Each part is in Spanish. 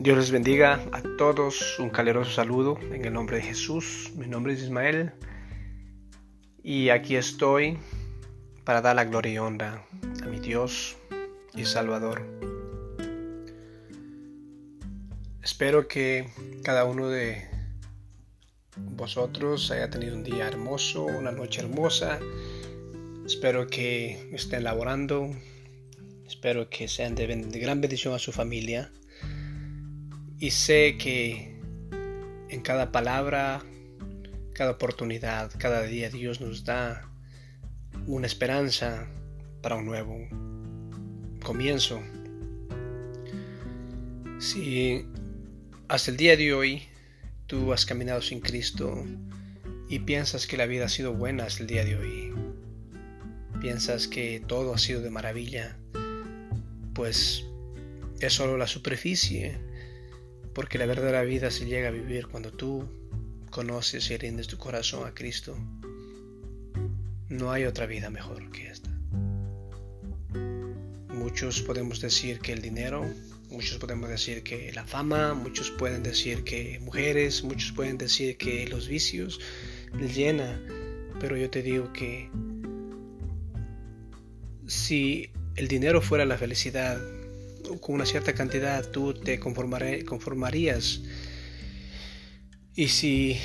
Dios les bendiga a todos, un caluroso saludo en el nombre de Jesús. Mi nombre es Ismael y aquí estoy para dar la gloria y honra a mi Dios y Salvador. Espero que cada uno de vosotros haya tenido un día hermoso, una noche hermosa. Espero que estén laborando. Espero que sean de gran bendición a su familia y sé que en cada palabra, cada oportunidad, cada día Dios nos da una esperanza para un nuevo comienzo. Si hasta el día de hoy tú has caminado sin Cristo y piensas que la vida ha sido buena hasta el día de hoy, piensas que todo ha sido de maravilla, pues es solo la superficie porque la verdadera vida se llega a vivir cuando tú conoces y rindes tu corazón a Cristo. No hay otra vida mejor que esta. Muchos podemos decir que el dinero, muchos podemos decir que la fama, muchos pueden decir que mujeres, muchos pueden decir que los vicios llena, pero yo te digo que si el dinero fuera la felicidad, con una cierta cantidad tú te conformarías. Y si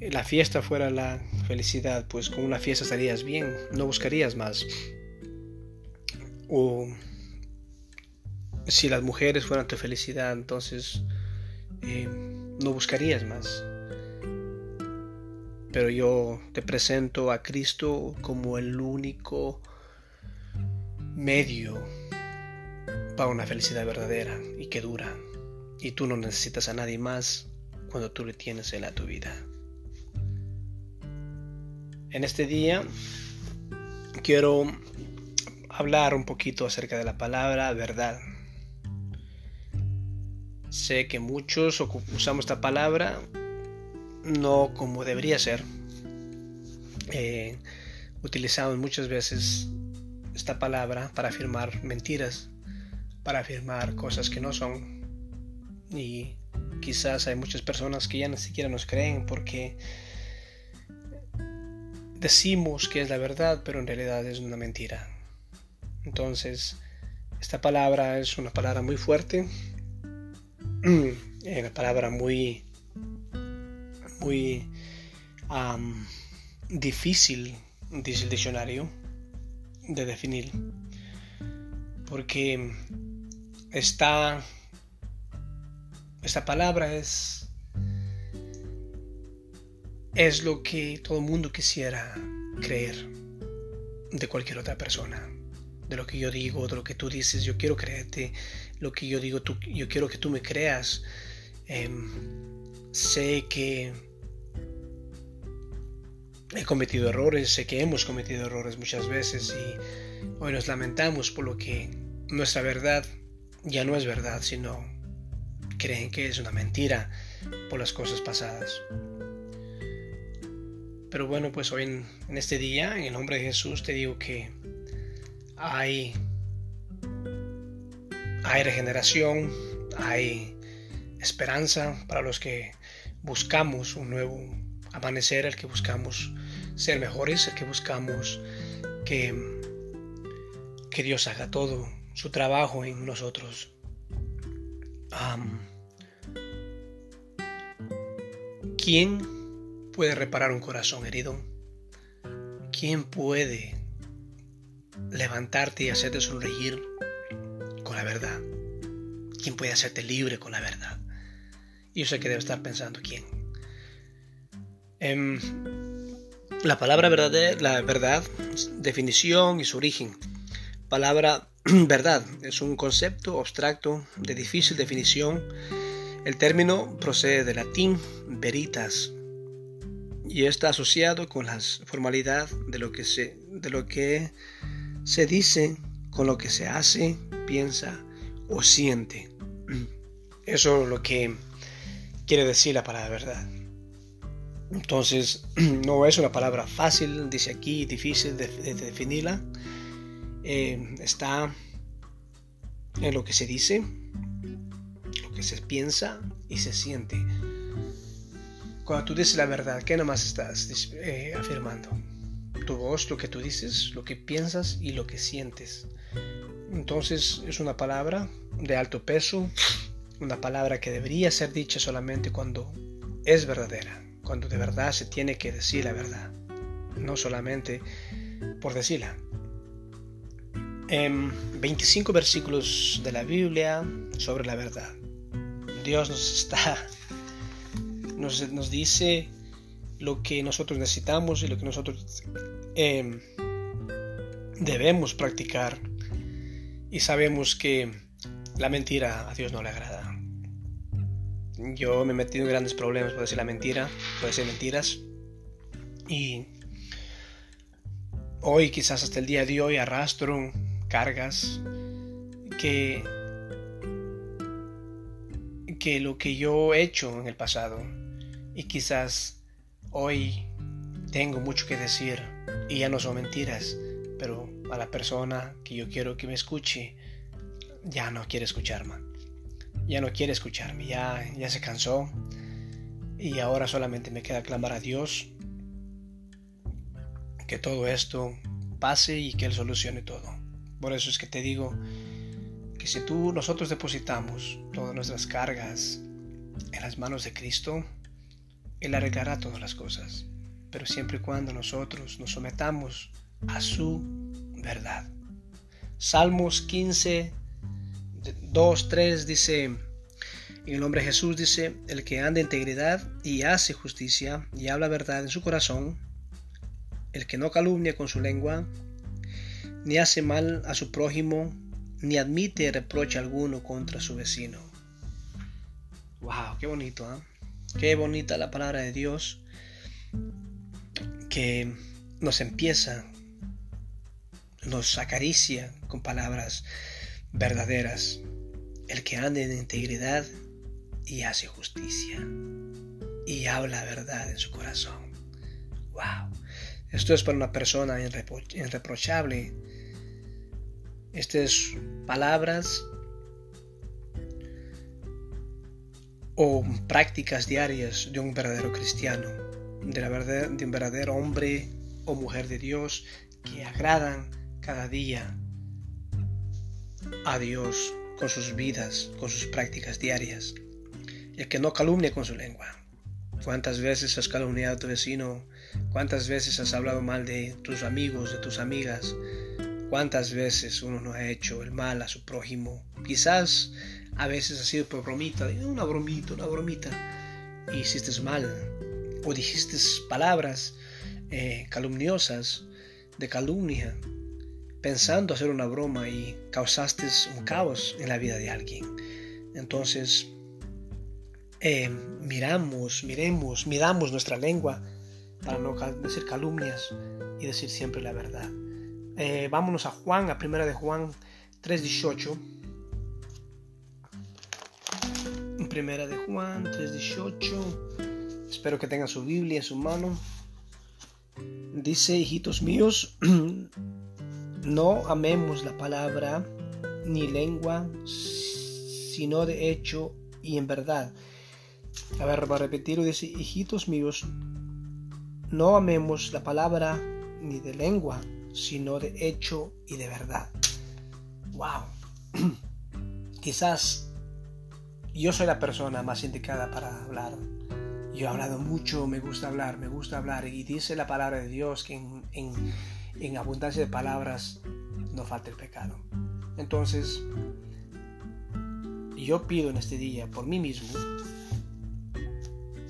la fiesta fuera la felicidad, pues con una fiesta estarías bien, no buscarías más. O si las mujeres fueran tu felicidad, entonces eh, no buscarías más. Pero yo te presento a Cristo como el único medio para una felicidad verdadera y que dura. Y tú no necesitas a nadie más cuando tú le tienes Él a tu vida. En este día quiero hablar un poquito acerca de la palabra verdad. Sé que muchos usamos esta palabra no como debería ser. utilizamos muchas veces esta palabra para afirmar mentiras para afirmar cosas que no son. Y quizás hay muchas personas que ya ni siquiera nos creen porque decimos que es la verdad, pero en realidad es una mentira. Entonces, esta palabra es una palabra muy fuerte, una palabra muy, muy difícil, dice el diccionario, de definir. Porque esta, esta palabra es, es lo que todo el mundo quisiera creer de cualquier otra persona. De lo que yo digo, de lo que tú dices, yo quiero creerte. Lo que yo digo, tú, yo quiero que tú me creas. Em, sé que he cometido errores, sé que hemos cometido errores muchas veces y hoy nos lamentamos por lo que nuestra verdad ya no es verdad, sino creen que es una mentira por las cosas pasadas. Pero bueno, pues hoy en, este día, en el nombre de Jesús, te digo que hay, hay regeneración, hay esperanza para los que buscamos un nuevo amanecer, el que buscamos ser mejores, el que buscamos que, que Dios haga todo su trabajo en nosotros. ¿Quién puede reparar un corazón herido? ¿Quién puede levantarte y hacerte sonreír con la verdad? ¿Quién puede hacerte libre con la verdad? yo sé que debe estar pensando quién. Em, la palabra verdad, la verdad, definición y su origen. Palabra verdad es un concepto abstracto de difícil definición. El término procede del latín veritas y está asociado con la formalidad de lo que se, de lo que se dice, con lo que se hace, piensa o siente. Eso es lo que quiere decir la palabra verdad. Entonces, no es una palabra fácil, dice aquí, difícil de definirla. Eh, está en lo que se dice, que se piensa y se siente. Cuando tú dices la verdad, ¿qué nomás estás eh, afirmando? Tu voz, lo que tú dices, lo que piensas y lo que sientes. Entonces es una palabra de alto peso, una palabra que debería ser dicha solamente cuando es verdadera, cuando de verdad se tiene que decir la verdad, no solamente por decirla. En 25 versículos de la Biblia sobre la verdad. Dios nos está, nos dice lo que nosotros necesitamos y lo que nosotros em, debemos practicar. Y sabemos que la mentira a Dios no le agrada. Yo me he metido en grandes problemas por decir la mentira, por decir mentiras. Y hoy, quizás hasta el día de hoy, arrastro cargas que, que lo que yo he hecho en el pasado y quizás hoy tengo mucho que decir y ya no son mentiras, pero a la persona que yo quiero que me escuche ya no quiere escucharme, ya no quiere escucharme, ya, ya se cansó y ahora solamente me queda clamar a Dios que todo esto pase y que Él solucione todo. Por eso es que te digo que si tú nosotros depositamos todas nuestras cargas en las manos de Cristo, Él arreglará todas las cosas, pero siempre y cuando nosotros nos sometamos a su verdad. Salmos 15, 2, 3 dice, en el nombre de Jesús dice, el que anda en integridad y hace justicia y habla verdad en su corazón, el que no calumnia con su lengua, ni hace mal a su prójimo, ni admite reproche alguno contra su vecino. ¡Wow! ¡Qué bonito! ¿eh? ¡Qué bonita la palabra de Dios! Que nos empieza, nos acaricia con palabras verdaderas. El que anda en integridad y hace justicia y habla verdad en su corazón. ¡Wow! Esto es para una persona irreprochable estas palabras o prácticas diarias de un verdadero cristiano, de, la verdad, de un verdadero hombre o mujer de Dios que agradan cada día a Dios con sus vidas, con sus prácticas diarias. El que no calumnia con su lengua. ¿Cuántas veces has calumniado a tu vecino? ¿Cuántas veces has hablado mal de tus amigos, de tus amigas? ¿Cuántas veces uno no ha hecho el mal a su prójimo? Quizás a veces ha sido por bromita, una bromita, una bromita, hiciste mal, o dijiste palabras eh, calumniosas, de calumnia, pensando hacer una broma y causaste un caos en la vida de alguien. Entonces, eh, miramos, miremos, miramos nuestra lengua para no decir calumnias y decir siempre la verdad. Eh, vámonos a Juan, a primera de Juan 3.18. Primera de Juan 3.18. Espero que tengan su Biblia en su mano. Dice, hijitos míos, no amemos la palabra ni lengua, sino de hecho y en verdad. A ver, va a repetirlo. Dice, hijitos míos, no amemos la palabra ni de lengua, sino de hecho y de verdad. ¡Wow! Quizás yo soy la persona más indicada para hablar. Yo he hablado mucho, me gusta hablar, me gusta hablar. Y dice la palabra de Dios que en, abundancia de palabras no falta el pecado. Entonces, yo pido en este día por mí mismo,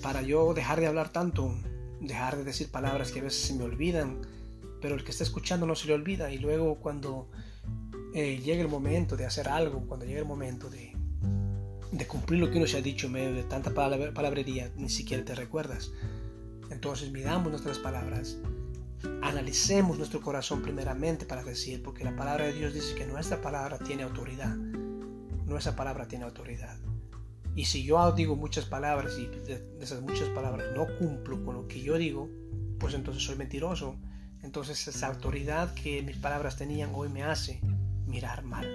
para yo dejar de hablar tanto, dejar de decir palabras que a veces se me olvidan, pero el que está escuchando no se le olvida y luego cuando eh, llegue el momento de hacer algo, cuando llegue el momento de, de cumplir lo que uno se ha dicho en medio de tanta palabrería, ni siquiera te recuerdas. Entonces miramos nuestras palabras, analicemos nuestro corazón primeramente para decir, porque la palabra de Dios dice que nuestra palabra tiene autoridad. Nuestra palabra tiene autoridad. Y si yo digo muchas palabras y de esas muchas palabras no cumplo con lo que yo digo, pues entonces soy mentiroso entonces esa autoridad que mis palabras tenían hoy me hace mirar mal.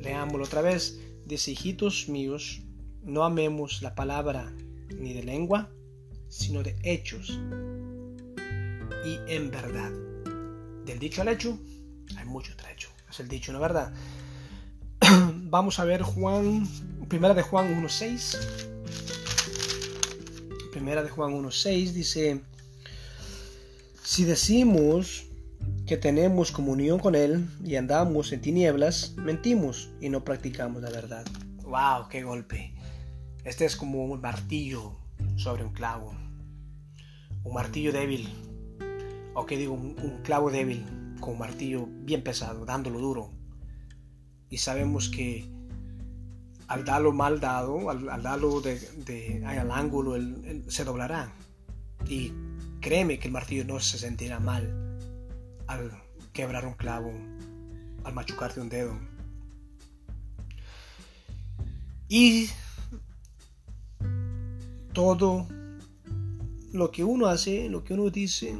Leámoslo otra vez. dice, hijitos míos, no amemos la palabra ni de lengua, sino de hechos y en verdad. Del dicho al hecho, hay mucho trecho. Es el dicho, ¿no verdad? Vamos a ver Juan, primera de Juan 1.6. Primera de Juan 1.6 dice, si decimos que tenemos comunión con Él y andamos en tinieblas, mentimos y no practicamos la verdad. ¡Wow! ¡Qué golpe! Este es como un martillo sobre un clavo. Un martillo débil. O que digo, un, clavo débil con un martillo bien pesado, dándolo duro. Y sabemos que al darlo mal dado, al, darlo de, al ángulo, se doblará. Y créeme que el martillo no se sentirá mal al quebrar un clavo, al machucarte un dedo. Y todo lo que uno hace, lo que uno dice,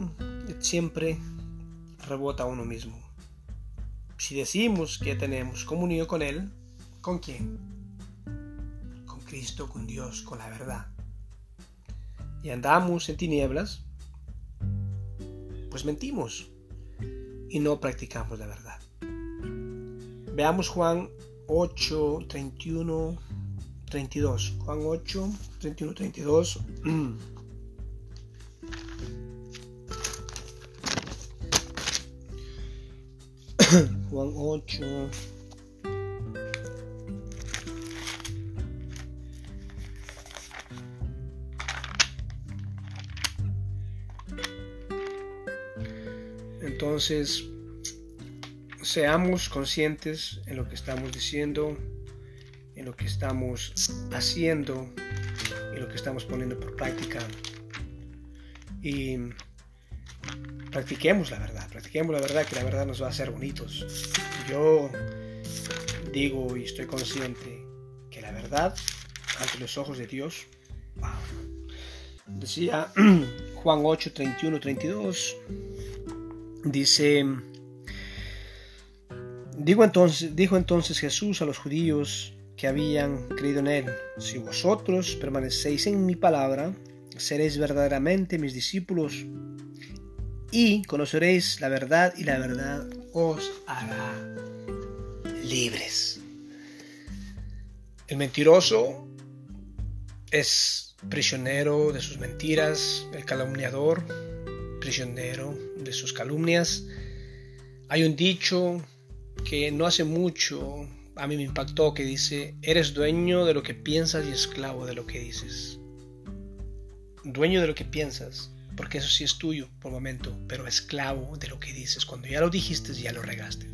siempre rebota a uno mismo. Si decimos que tenemos comunión con Él, ¿con quién? Con Cristo, con Dios, con la verdad. Y andamos en tinieblas, pues mentimos y no practicamos la verdad. Veamos Juan 8, 31, 32. Juan 8, 31, 32. Juan 8. Entonces, seamos conscientes en lo que estamos diciendo, en lo que estamos haciendo, en lo que estamos poniendo por práctica. Y practiquemos la verdad, practiquemos la verdad, que la verdad nos va a hacer bonitos. Yo digo y estoy consciente que la verdad, ante los ojos de Dios, decía Juan 8, 31, 32, dice, digo entonces, dijo entonces Jesús a los judíos que habían creído en él, si vosotros permanecéis en mi palabra, seréis verdaderamente mis discípulos y conoceréis la verdad y la verdad os hará libres. El mentiroso es prisionero de sus mentiras, el calumniador, prisionero de sus calumnias. Hay un dicho que no hace mucho a mí me impactó que dice, eres dueño de lo que piensas y esclavo de lo que dices. Dueño de lo que piensas porque eso sí es tuyo por momento, pero esclavo de lo que dices. Cuando ya lo dijiste, ya lo regaste.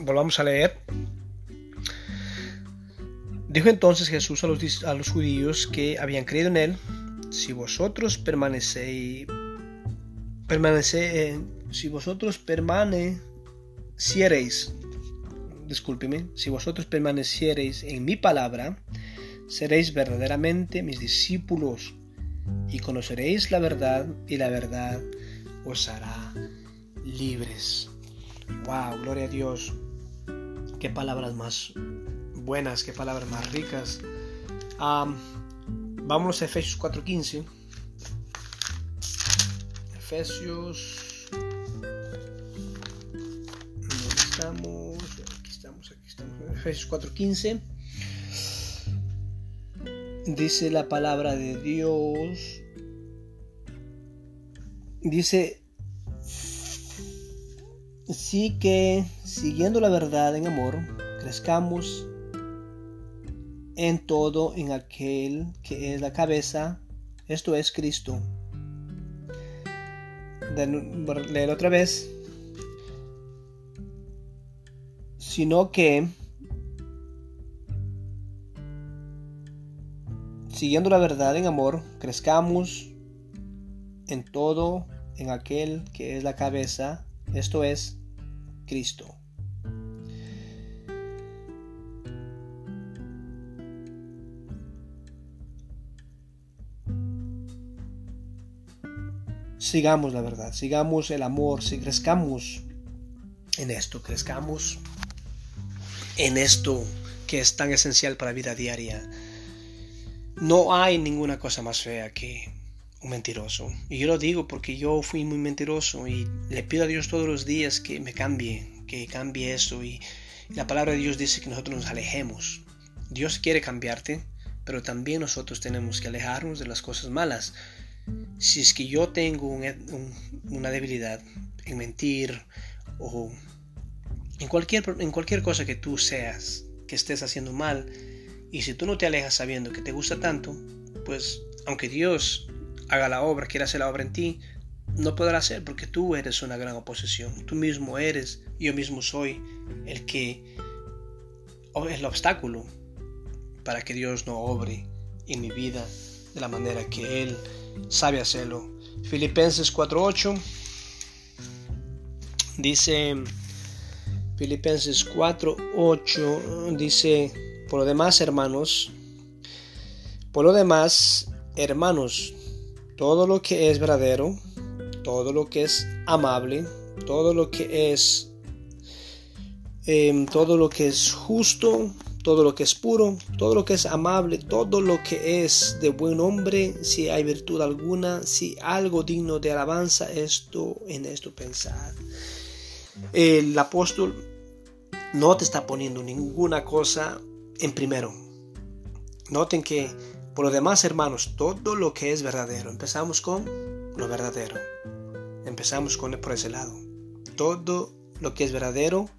Volvamos a leer. Dijo entonces Jesús a los, judíos que habían creído en él, si vosotros permanecéis, permanece, si vosotros permaneciereis, discúlpeme, si vosotros permaneciereis en mi palabra, seréis verdaderamente mis discípulos y conoceréis la verdad y la verdad os hará libres. Wow, gloria a Dios. Qué palabras más buenas, qué palabras más ricas. vámonos a Efesios 4:15. Efesios. ¿Dónde estamos? Aquí estamos, aquí estamos. Efesios 4:15 dice la palabra de Dios, dice, sí que siguiendo la verdad en amor, crezcamos en todo en aquel que es la cabeza, esto es Cristo. Leer otra vez. Sino que siguiendo la verdad en amor, crezcamos en todo en aquel que es la cabeza, esto es Cristo. Sigamos la verdad, sigamos el amor, si crezcamos en esto, crezcamos en esto que es tan esencial para la vida diaria. No hay ninguna cosa más fea que un mentiroso. Y yo lo digo porque yo fui muy mentiroso y le pido a Dios todos los días que me cambie, que cambie eso. Y la palabra de Dios dice que nosotros nos alejemos. Dios quiere cambiarte, pero también nosotros tenemos que alejarnos de las cosas malas. Si es que yo tengo una debilidad en mentir o en cualquier, en cualquier cosa que tú seas, que estés haciendo mal, y si tú no te alejas sabiendo que te gusta tanto, pues aunque Dios haga la obra, quiera hacer la obra en ti, no podrá hacer porque tú eres una gran oposición. Tú mismo eres, yo mismo soy el que es el obstáculo para que Dios no obre en mi vida de la manera que Él sabe hacerlo. Filipenses 4.8 dice, Filipenses 4.8 dice, por lo demás hermanos, por lo demás hermanos, todo lo que es verdadero, todo lo que es amable, todo lo que es em, todo lo que es justo, todo lo que es puro, todo lo que es amable, todo lo que es de buen hombre, si hay virtud alguna, si algo digno de alabanza, esto en esto pensar. El apóstol no te está poniendo ninguna cosa en primero. Noten que por lo demás, hermanos, todo lo que es verdadero, empezamos con lo verdadero. Empezamos con por ese lado. Todo lo que es verdadero,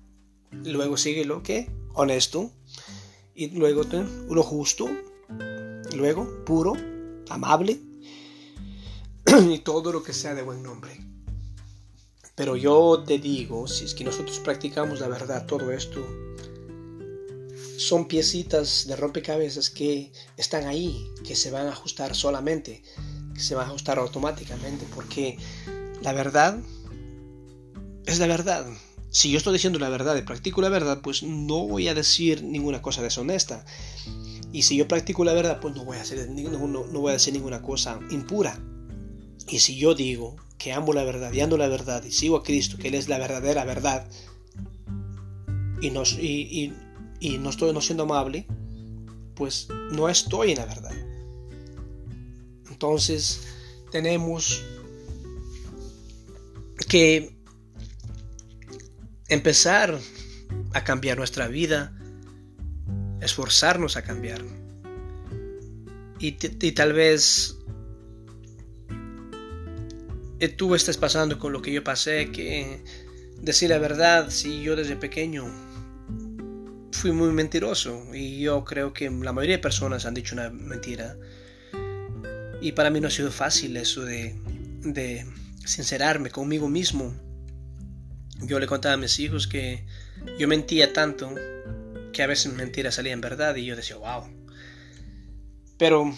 luego sigue lo que honesto, y luego lo justo, luego puro, amable, y todo lo que sea de buen nombre. Pero yo te digo, si es que nosotros practicamos la verdad, todo esto son piecitas de rompecabezas que están ahí, que se van a ajustar solamente, que se van a ajustar automáticamente, porque la verdad es la verdad. Si yo estoy diciendo la verdad y practico la verdad, pues no voy a decir ninguna cosa deshonesta. Y si yo practico la verdad, pues no voy a hacer, no, no decir ninguna cosa impura. Y si yo digo que amo la verdad y ando la verdad y sigo a Cristo, que Él es la verdadera verdad, y, nos, y, y no estoy no siendo amable, pues no estoy en la verdad. Entonces tenemos que empezar a cambiar nuestra vida, esforzarnos a cambiar. Y, y tal vez eh, tú estés pasando con lo que yo pasé, que decir la verdad, si yo desde pequeño fui muy mentiroso y yo creo que la mayoría de personas han dicho una mentira. Y para mí no ha sido fácil eso de, de sincerarme conmigo mismo. Yo le contaba a mis hijos que yo mentía tanto que a veces mentiras salían verdad y yo decía, wow. Pero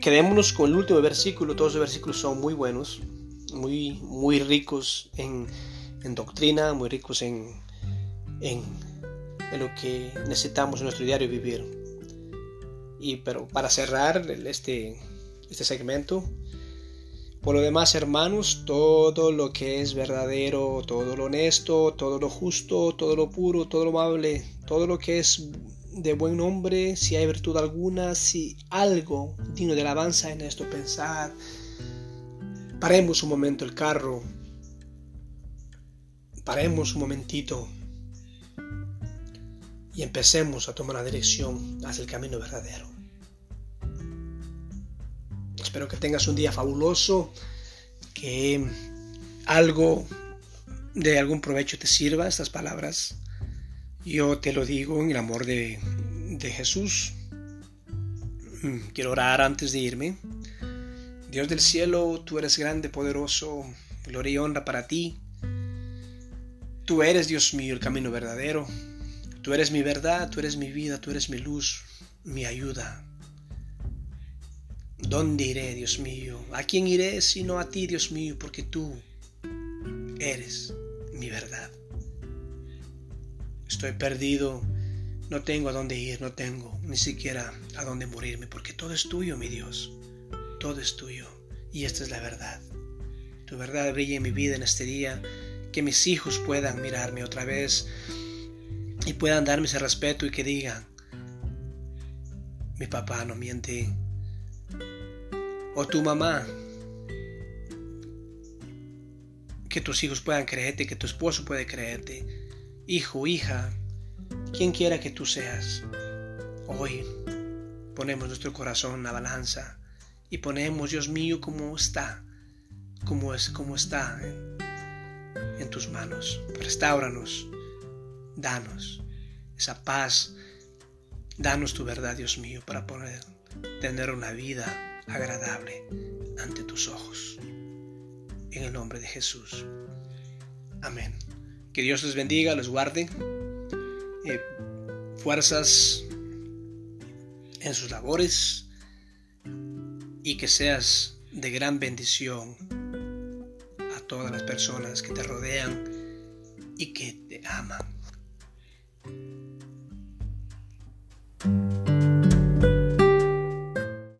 quedémonos con el último versículo. Todos los versículos son muy buenos, muy, muy ricos en, en doctrina, muy ricos en, en, lo que necesitamos en nuestro diario vivir. Y pero para cerrar este, este segmento, por lo demás, hermanos, todo lo que es verdadero, todo lo honesto, todo lo justo, todo lo puro, todo lo amable, todo lo que es de buen nombre, si hay virtud alguna, si algo digno de alabanza en esto pensar. Paremos un momento el carro paremos un momentito y empecemos a tomar la dirección hacia el camino verdadero. Espero que tengas un día fabuloso, que algo de algún provecho te sirva estas palabras. Yo te lo digo en el amor de, de Jesús. Mm, quiero orar antes de irme. Dios del cielo, tú eres grande, poderoso, gloria y honra para ti. Tú eres, Dios mío, el camino verdadero. Tú eres mi verdad, tú eres mi vida, tú eres mi luz, mi ayuda. ¿Dónde iré, Dios mío? ¿A quién iré sino a ti, Dios mío? Porque tú eres mi verdad. Estoy perdido, no tengo a dónde ir, no tengo ni siquiera a dónde morirme, porque todo es tuyo, mi Dios. Todo es tuyo. Y esta es la verdad. tu verdad brille en mi vida en este día, que mis hijos puedan mirarme otra vez y puedan darme ese respeto y que digan, mi papá no miente, o tu mamá, que tus hijos puedan creerte, que tu esposo puede creerte, hijo, hija, quien quiera que tú seas, hoy ponemos nuestro corazón en la balanza y ponemos, Dios mío, como está, como es, como está en, tus manos. Restauranos, danos esa paz, danos tu verdad, Dios mío, para poder tener una vida agradable ante tus ojos. En el nombre de Jesús. Amén. Que Dios les bendiga, los guarde. Eh, fuerzas en sus labores y que seas de gran bendición a todas las personas que te rodean y que te aman.